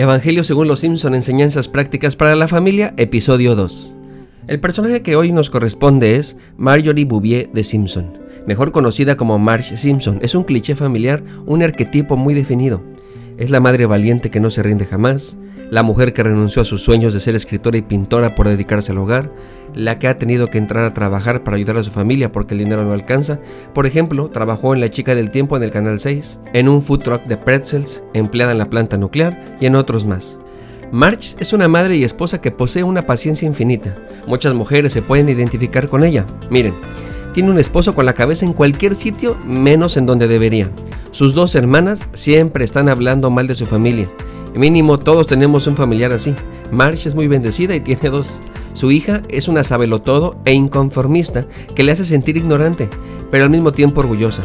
Evangelio según los Simpson, enseñanzas prácticas para la familia, episodio 2. El personaje que hoy nos corresponde es Marjorie Bouvier de Simpson, mejor conocida como Marge Simpson. Es un cliché familiar, un arquetipo muy definido. Es la madre valiente que no se rinde jamás, la mujer que renunció a sus sueños de ser escritora y pintora por dedicarse al hogar, la que ha tenido que entrar a trabajar para ayudar a su familia porque el dinero no alcanza. Por ejemplo, trabajó en La Chica del Tiempo en el Canal 6, en un food truck de pretzels, empleada en la planta nuclear y en otros más. March es una madre y esposa que posee una paciencia infinita. Muchas mujeres se pueden identificar con ella. Miren, tiene un esposo con la cabeza en cualquier sitio menos en donde debería. Sus dos hermanas siempre están hablando mal de su familia. Mínimo todos tenemos un familiar así. March es muy bendecida y tiene dos. Su hija es una sabelotodo e inconformista que le hace sentir ignorante, pero al mismo tiempo orgullosa.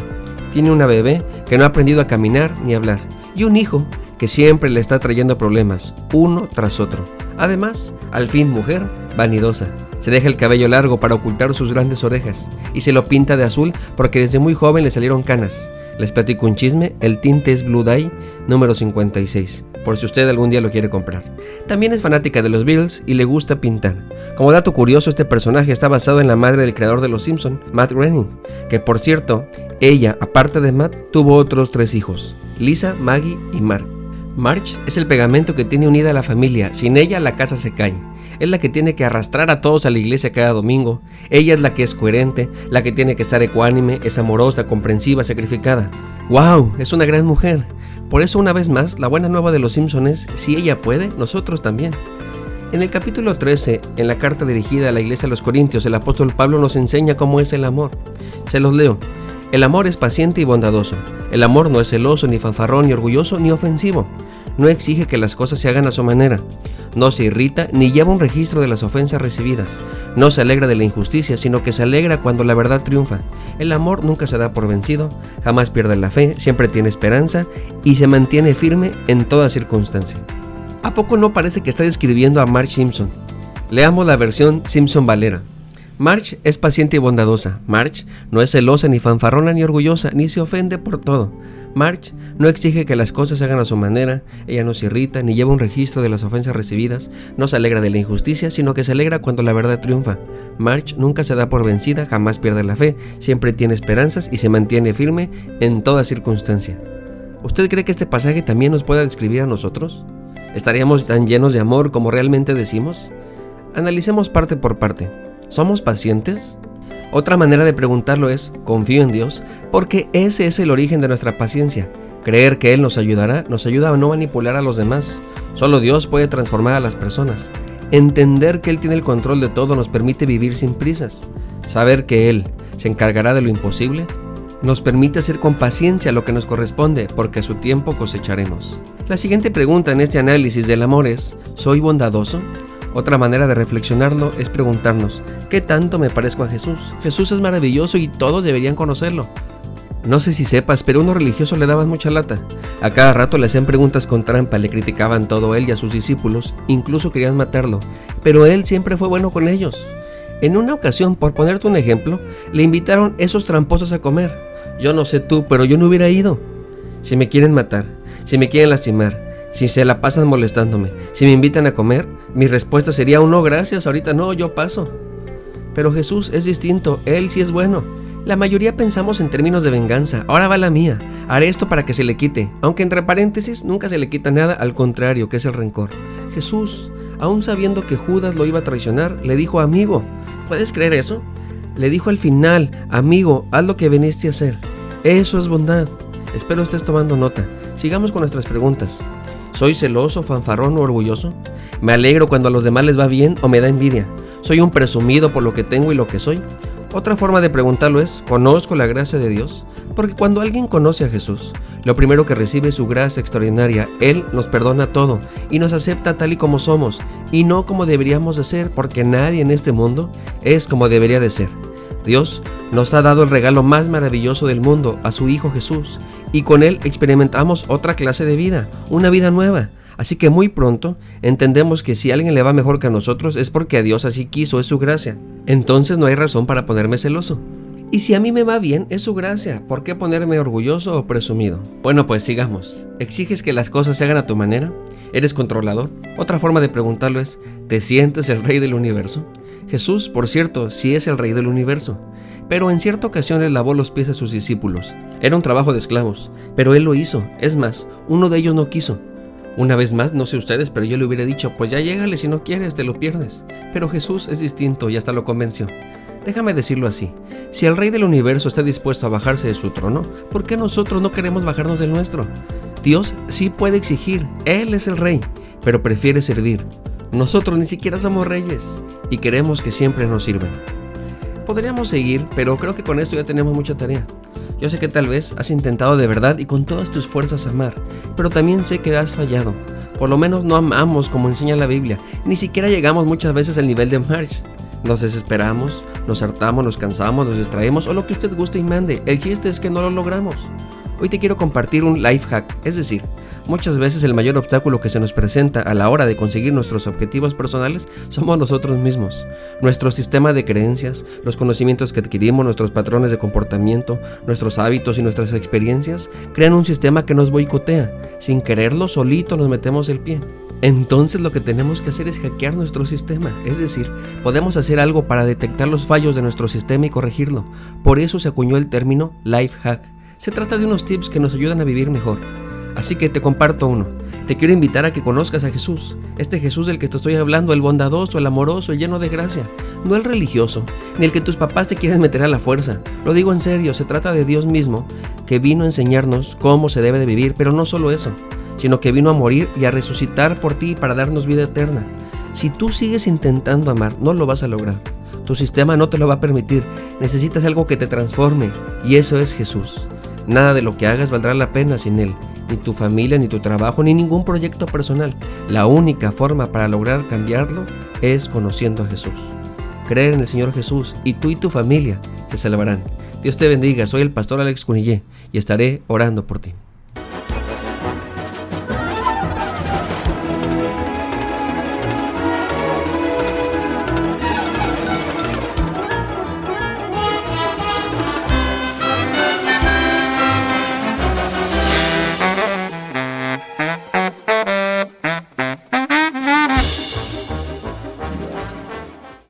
Tiene una bebé que no ha aprendido a caminar ni hablar y un hijo que siempre le está trayendo problemas, uno tras otro. Además, al fin mujer, vanidosa. Se deja el cabello largo para ocultar sus grandes orejas y se lo pinta de azul porque desde muy joven le salieron canas. Les platico un chisme, el tinte es Blue Dye número 56, por si usted algún día lo quiere comprar. También es fanática de los Beatles y le gusta pintar. Como dato curioso, este personaje está basado en la madre del creador de Los Simpson, Matt Groening, que por cierto, ella, aparte de Matt, tuvo otros tres hijos, Lisa, Maggie y Mark. March es el pegamento que tiene unida a la familia, sin ella la casa se cae. Es la que tiene que arrastrar a todos a la iglesia cada domingo. Ella es la que es coherente, la que tiene que estar ecuánime, es amorosa, comprensiva, sacrificada. ¡Wow! Es una gran mujer. Por eso una vez más, la buena nueva de los Simpsons es, si ella puede, nosotros también. En el capítulo 13, en la carta dirigida a la iglesia de los Corintios, el apóstol Pablo nos enseña cómo es el amor. Se los leo. El amor es paciente y bondadoso. El amor no es celoso, ni fanfarrón, ni orgulloso, ni ofensivo. No exige que las cosas se hagan a su manera. No se irrita ni lleva un registro de las ofensas recibidas. No se alegra de la injusticia, sino que se alegra cuando la verdad triunfa. El amor nunca se da por vencido, jamás pierde la fe, siempre tiene esperanza y se mantiene firme en toda circunstancia. ¿A poco no parece que está describiendo a Mark Simpson? Leamos la versión Simpson Valera. March es paciente y bondadosa. March no es celosa ni fanfarrona ni orgullosa, ni se ofende por todo. March no exige que las cosas se hagan a su manera, ella no se irrita ni lleva un registro de las ofensas recibidas, no se alegra de la injusticia, sino que se alegra cuando la verdad triunfa. March nunca se da por vencida, jamás pierde la fe, siempre tiene esperanzas y se mantiene firme en toda circunstancia. ¿Usted cree que este pasaje también nos pueda describir a nosotros? ¿Estaríamos tan llenos de amor como realmente decimos? Analicemos parte por parte. ¿Somos pacientes? Otra manera de preguntarlo es, confío en Dios, porque ese es el origen de nuestra paciencia. Creer que Él nos ayudará nos ayuda a no manipular a los demás. Solo Dios puede transformar a las personas. Entender que Él tiene el control de todo nos permite vivir sin prisas. Saber que Él se encargará de lo imposible nos permite hacer con paciencia lo que nos corresponde, porque a su tiempo cosecharemos. La siguiente pregunta en este análisis del amor es, ¿soy bondadoso? Otra manera de reflexionarlo es preguntarnos, ¿qué tanto me parezco a Jesús? Jesús es maravilloso y todos deberían conocerlo. No sé si sepas, pero unos religiosos le daban mucha lata. A cada rato le hacían preguntas con trampa, le criticaban todo él y a sus discípulos, incluso querían matarlo, pero él siempre fue bueno con ellos. En una ocasión, por ponerte un ejemplo, le invitaron esos tramposos a comer. Yo no sé tú, pero yo no hubiera ido. Si me quieren matar, si me quieren lastimar, si se la pasan molestándome, si me invitan a comer, mi respuesta sería un no, gracias, ahorita no, yo paso. Pero Jesús es distinto, Él sí es bueno. La mayoría pensamos en términos de venganza, ahora va la mía, haré esto para que se le quite, aunque entre paréntesis nunca se le quita nada, al contrario, que es el rencor. Jesús, aún sabiendo que Judas lo iba a traicionar, le dijo, amigo, ¿puedes creer eso? Le dijo al final, amigo, haz lo que viniste a hacer. Eso es bondad. Espero estés tomando nota. Sigamos con nuestras preguntas. ¿Soy celoso, fanfarrón o orgulloso? ¿Me alegro cuando a los demás les va bien o me da envidia? ¿Soy un presumido por lo que tengo y lo que soy? Otra forma de preguntarlo es, ¿conozco la gracia de Dios? Porque cuando alguien conoce a Jesús, lo primero que recibe es su gracia extraordinaria. Él nos perdona todo y nos acepta tal y como somos y no como deberíamos de ser, porque nadie en este mundo es como debería de ser. Dios nos ha dado el regalo más maravilloso del mundo, a su Hijo Jesús, y con Él experimentamos otra clase de vida, una vida nueva. Así que muy pronto entendemos que si a alguien le va mejor que a nosotros es porque a Dios así quiso, es su gracia. Entonces no hay razón para ponerme celoso. Y si a mí me va bien, es su gracia. ¿Por qué ponerme orgulloso o presumido? Bueno, pues sigamos. ¿Exiges que las cosas se hagan a tu manera? ¿Eres controlador? Otra forma de preguntarlo es, ¿te sientes el rey del universo? Jesús, por cierto, sí es el rey del universo, pero en cierta ocasión lavó los pies a sus discípulos. Era un trabajo de esclavos, pero él lo hizo. Es más, uno de ellos no quiso. Una vez más, no sé ustedes, pero yo le hubiera dicho, pues ya llégale si no quieres, te lo pierdes. Pero Jesús es distinto y hasta lo convenció. Déjame decirlo así, si el rey del universo está dispuesto a bajarse de su trono, ¿por qué nosotros no queremos bajarnos del nuestro? Dios sí puede exigir, Él es el rey, pero prefiere servir. Nosotros ni siquiera somos reyes y queremos que siempre nos sirvan. Podríamos seguir, pero creo que con esto ya tenemos mucha tarea. Yo sé que tal vez has intentado de verdad y con todas tus fuerzas amar, pero también sé que has fallado. Por lo menos no amamos como enseña la Biblia, ni siquiera llegamos muchas veces al nivel de March. Nos desesperamos, nos hartamos, nos cansamos, nos distraemos o lo que usted guste y mande. El chiste es que no lo logramos. Hoy te quiero compartir un life hack, es decir, muchas veces el mayor obstáculo que se nos presenta a la hora de conseguir nuestros objetivos personales somos nosotros mismos. Nuestro sistema de creencias, los conocimientos que adquirimos, nuestros patrones de comportamiento, nuestros hábitos y nuestras experiencias crean un sistema que nos boicotea. Sin quererlo, solito nos metemos el pie. Entonces lo que tenemos que hacer es hackear nuestro sistema, es decir, podemos hacer algo para detectar los fallos de nuestro sistema y corregirlo. Por eso se acuñó el término life hack. Se trata de unos tips que nos ayudan a vivir mejor. Así que te comparto uno. Te quiero invitar a que conozcas a Jesús, este Jesús del que te estoy hablando, el bondadoso, el amoroso, el lleno de gracia, no el religioso, ni el que tus papás te quieren meter a la fuerza. Lo digo en serio, se trata de Dios mismo, que vino a enseñarnos cómo se debe de vivir, pero no solo eso, sino que vino a morir y a resucitar por ti para darnos vida eterna. Si tú sigues intentando amar, no lo vas a lograr. Tu sistema no te lo va a permitir. Necesitas algo que te transforme y eso es Jesús. Nada de lo que hagas valdrá la pena sin Él. Ni tu familia, ni tu trabajo, ni ningún proyecto personal. La única forma para lograr cambiarlo es conociendo a Jesús. Creer en el Señor Jesús y tú y tu familia se salvarán. Dios te bendiga, soy el pastor Alex Cunillé y estaré orando por ti.